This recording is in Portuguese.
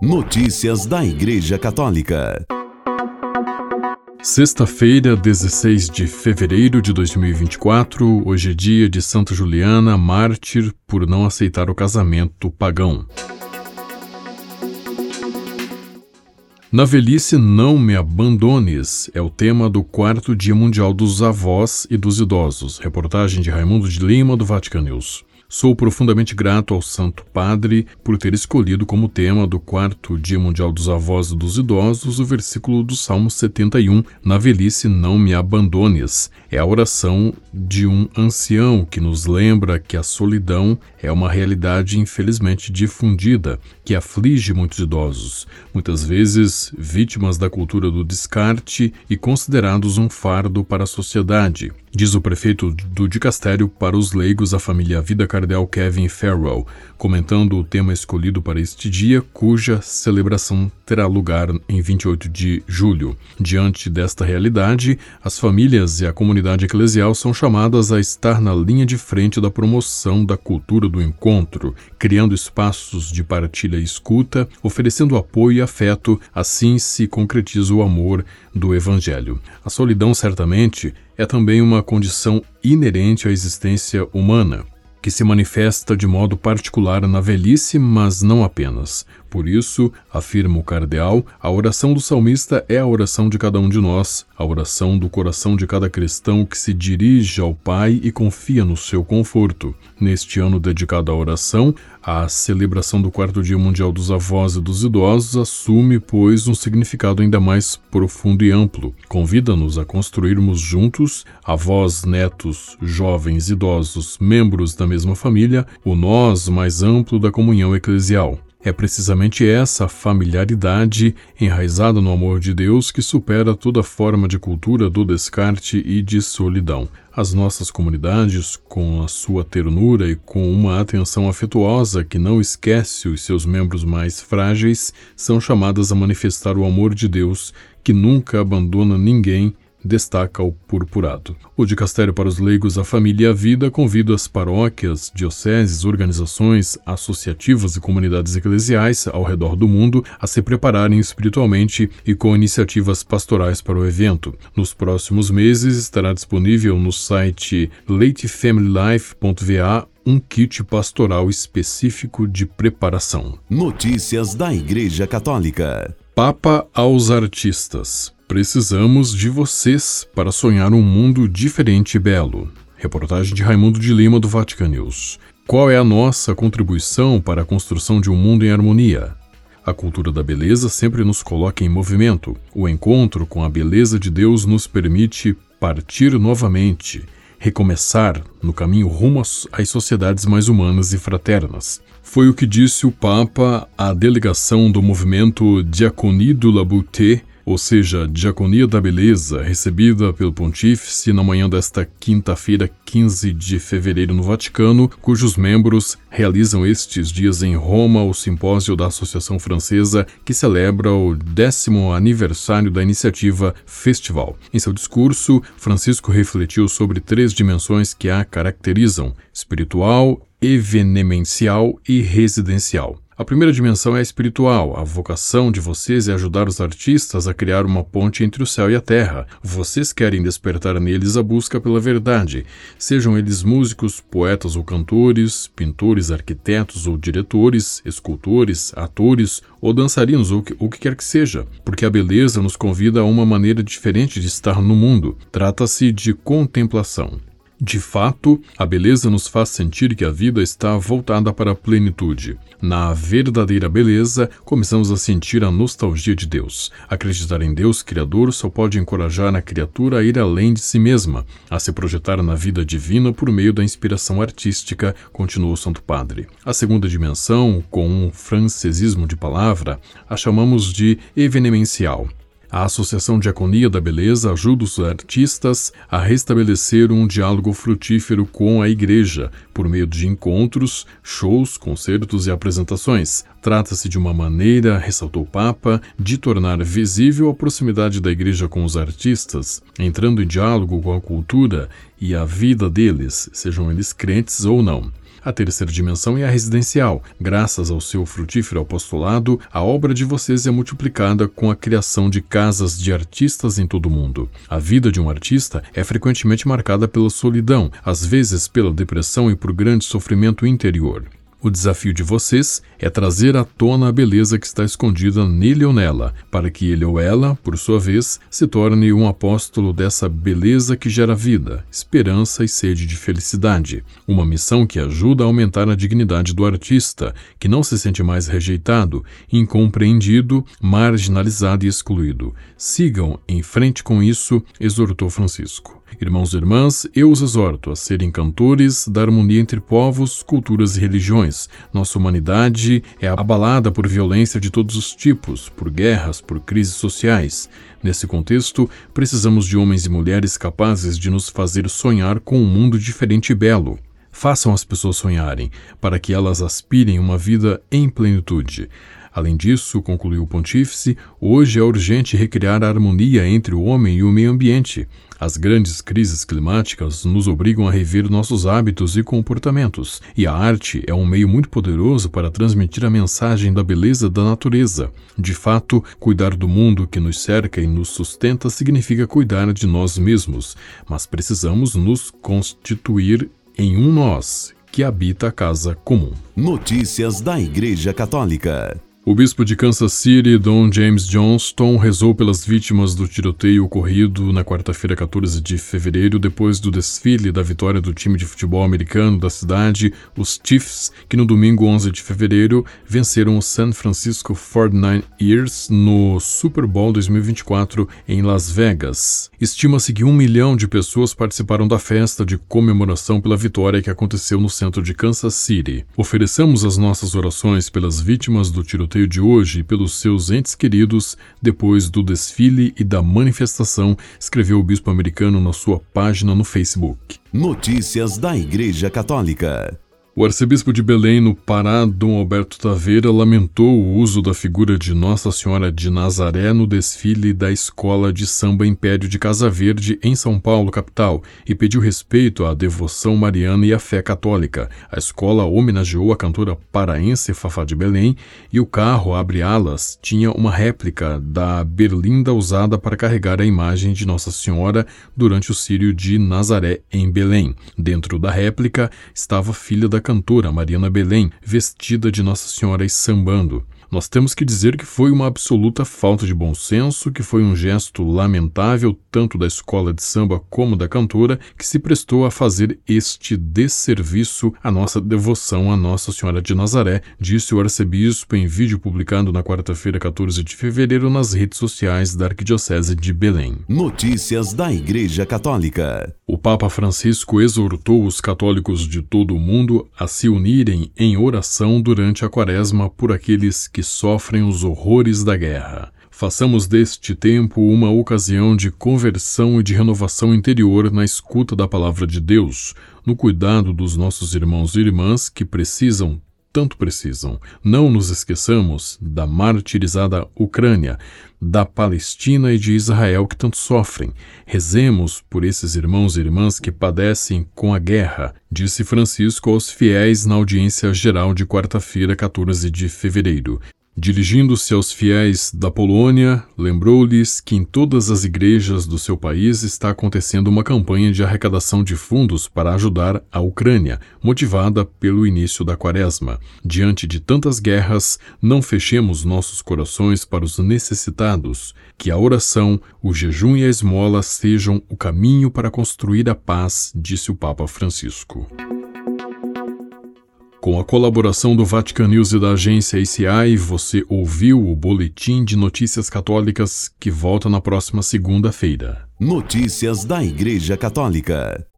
Notícias da Igreja Católica. Sexta-feira, 16 de fevereiro de 2024, hoje é dia de Santa Juliana, mártir por não aceitar o casamento pagão. Na velhice não me abandones é o tema do quarto Dia Mundial dos Avós e dos Idosos. Reportagem de Raimundo de Lima, do Vatican News. Sou profundamente grato ao Santo Padre por ter escolhido como tema do quarto Dia Mundial dos Avós e dos Idosos o versículo do Salmo 71, Na velhice não me abandones. É a oração de um ancião que nos lembra que a solidão é uma realidade infelizmente difundida, que aflige muitos idosos, muitas vezes vítimas da cultura do descarte e considerados um fardo para a sociedade. Diz o prefeito do dicastério para os leigos a família Vida Cardeal Kevin Farrell, comentando o tema escolhido para este dia, cuja celebração terá lugar em 28 de julho. Diante desta realidade, as famílias e a comunidade eclesial são chamadas a estar na linha de frente da promoção da cultura do encontro, criando espaços de partilha e escuta, oferecendo apoio e afeto, assim se concretiza o amor do Evangelho. A solidão, certamente, é também uma condição inerente à existência humana que se manifesta de modo particular na velhice, mas não apenas. Por isso, afirma o cardeal, a oração do salmista é a oração de cada um de nós, a oração do coração de cada cristão que se dirige ao Pai e confia no seu conforto. Neste ano dedicado à oração, a celebração do quarto Dia Mundial dos Avós e dos Idosos assume, pois, um significado ainda mais profundo e amplo. Convida-nos a construirmos juntos, avós, netos, jovens, idosos, membros da mesma família, o nós mais amplo da comunhão eclesial. É precisamente essa familiaridade enraizada no amor de Deus que supera toda forma de cultura do descarte e de solidão. As nossas comunidades, com a sua ternura e com uma atenção afetuosa que não esquece os seus membros mais frágeis, são chamadas a manifestar o amor de Deus que nunca abandona ninguém destaca o purpurado. O Dicastério para os Leigos, a Família e a Vida convida as paróquias, dioceses, organizações associativas e comunidades eclesiais ao redor do mundo a se prepararem espiritualmente e com iniciativas pastorais para o evento. Nos próximos meses estará disponível no site latefamilylife.va um kit pastoral específico de preparação. Notícias da Igreja Católica. Papa aos artistas. Precisamos de vocês para sonhar um mundo diferente e belo. Reportagem de Raimundo de Lima do Vatican News. Qual é a nossa contribuição para a construção de um mundo em harmonia? A cultura da beleza sempre nos coloca em movimento. O encontro com a beleza de Deus nos permite partir novamente, recomeçar no caminho rumo às sociedades mais humanas e fraternas. Foi o que disse o Papa à delegação do movimento Diaconie du ou seja, Diaconia da Beleza, recebida pelo Pontífice na manhã desta quinta-feira, 15 de fevereiro, no Vaticano, cujos membros realizam estes dias em Roma o simpósio da Associação Francesa que celebra o décimo aniversário da iniciativa Festival. Em seu discurso, Francisco refletiu sobre três dimensões que a caracterizam: espiritual, evenemencial e residencial. A primeira dimensão é a espiritual. A vocação de vocês é ajudar os artistas a criar uma ponte entre o céu e a terra. Vocês querem despertar neles a busca pela verdade, sejam eles músicos, poetas ou cantores, pintores, arquitetos ou diretores, escultores, atores ou dançarinos ou o que quer que seja, porque a beleza nos convida a uma maneira diferente de estar no mundo. Trata-se de contemplação. De fato, a beleza nos faz sentir que a vida está voltada para a plenitude. Na verdadeira beleza, começamos a sentir a nostalgia de Deus. Acreditar em Deus Criador só pode encorajar a criatura a ir além de si mesma, a se projetar na vida divina por meio da inspiração artística, continuou o Santo Padre. A segunda dimensão, com um francesismo de palavra, a chamamos de evenemencial. A Associação Diaconia da Beleza ajuda os artistas a restabelecer um diálogo frutífero com a Igreja, por meio de encontros, shows, concertos e apresentações. Trata-se de uma maneira, ressaltou o Papa, de tornar visível a proximidade da Igreja com os artistas, entrando em diálogo com a cultura e a vida deles, sejam eles crentes ou não. A terceira dimensão é a residencial. Graças ao seu frutífero apostolado, a obra de vocês é multiplicada com a criação de casas de artistas em todo o mundo. A vida de um artista é frequentemente marcada pela solidão, às vezes pela depressão e por grande sofrimento interior. O desafio de vocês é trazer à tona a beleza que está escondida nele ou nela, para que ele ou ela, por sua vez, se torne um apóstolo dessa beleza que gera vida, esperança e sede de felicidade. Uma missão que ajuda a aumentar a dignidade do artista, que não se sente mais rejeitado, incompreendido, marginalizado e excluído. Sigam em frente com isso, exortou Francisco. Irmãos e irmãs, eu os exorto a serem cantores da harmonia entre povos, culturas e religiões. Nossa humanidade é abalada por violência de todos os tipos, por guerras, por crises sociais. Nesse contexto, precisamos de homens e mulheres capazes de nos fazer sonhar com um mundo diferente e belo. Façam as pessoas sonharem, para que elas aspirem uma vida em plenitude. Além disso, concluiu o pontífice, hoje é urgente recriar a harmonia entre o homem e o meio ambiente. As grandes crises climáticas nos obrigam a rever nossos hábitos e comportamentos, e a arte é um meio muito poderoso para transmitir a mensagem da beleza da natureza. De fato, cuidar do mundo que nos cerca e nos sustenta significa cuidar de nós mesmos, mas precisamos nos constituir em um nós que habita a casa comum. Notícias da Igreja Católica. O bispo de Kansas City, Don James Johnston, rezou pelas vítimas do tiroteio ocorrido na quarta-feira, 14 de fevereiro, depois do desfile da vitória do time de futebol americano da cidade, os Chiefs, que no domingo 11 de fevereiro venceram o San Francisco 49ers no Super Bowl 2024 em Las Vegas. Estima-se que um milhão de pessoas participaram da festa de comemoração pela vitória que aconteceu no centro de Kansas City. Ofereçamos as nossas orações pelas vítimas do tiroteio sorteio de hoje pelos seus entes queridos depois do desfile e da manifestação, escreveu o bispo americano na sua página no Facebook. Notícias da Igreja Católica. O arcebispo de Belém, no Pará, Dom Alberto Taveira, lamentou o uso da figura de Nossa Senhora de Nazaré no desfile da Escola de Samba Império de Casa Verde, em São Paulo, capital, e pediu respeito à devoção mariana e à fé católica. A escola homenageou a cantora paraense Fafá de Belém e o carro Abre Alas tinha uma réplica da berlinda usada para carregar a imagem de Nossa Senhora durante o Sírio de Nazaré, em Belém. Dentro da réplica estava a filha da cantora Mariana Belém, vestida de Nossa Senhora e sambando. Nós temos que dizer que foi uma absoluta falta de bom senso, que foi um gesto lamentável tanto da escola de samba como da cantora, que se prestou a fazer este desserviço à nossa devoção a Nossa Senhora de Nazaré, disse o arcebispo em vídeo publicado na quarta-feira, 14 de fevereiro, nas redes sociais da Arquidiocese de Belém. Notícias da Igreja Católica. O Papa Francisco exortou os católicos de todo o mundo a se unirem em oração durante a quaresma por aqueles que sofrem os horrores da guerra. Façamos deste tempo uma ocasião de conversão e de renovação interior na escuta da palavra de Deus, no cuidado dos nossos irmãos e irmãs que precisam tanto precisam. Não nos esqueçamos da martirizada Ucrânia, da Palestina e de Israel que tanto sofrem. Rezemos por esses irmãos e irmãs que padecem com a guerra, disse Francisco aos fiéis na audiência geral de quarta-feira, 14 de fevereiro. Dirigindo-se aos fiéis da Polônia, lembrou-lhes que em todas as igrejas do seu país está acontecendo uma campanha de arrecadação de fundos para ajudar a Ucrânia, motivada pelo início da quaresma. Diante de tantas guerras, não fechemos nossos corações para os necessitados. Que a oração, o jejum e a esmola sejam o caminho para construir a paz, disse o Papa Francisco. Com a colaboração do Vatican News e da agência ACI, você ouviu o Boletim de Notícias Católicas que volta na próxima segunda-feira. Notícias da Igreja Católica.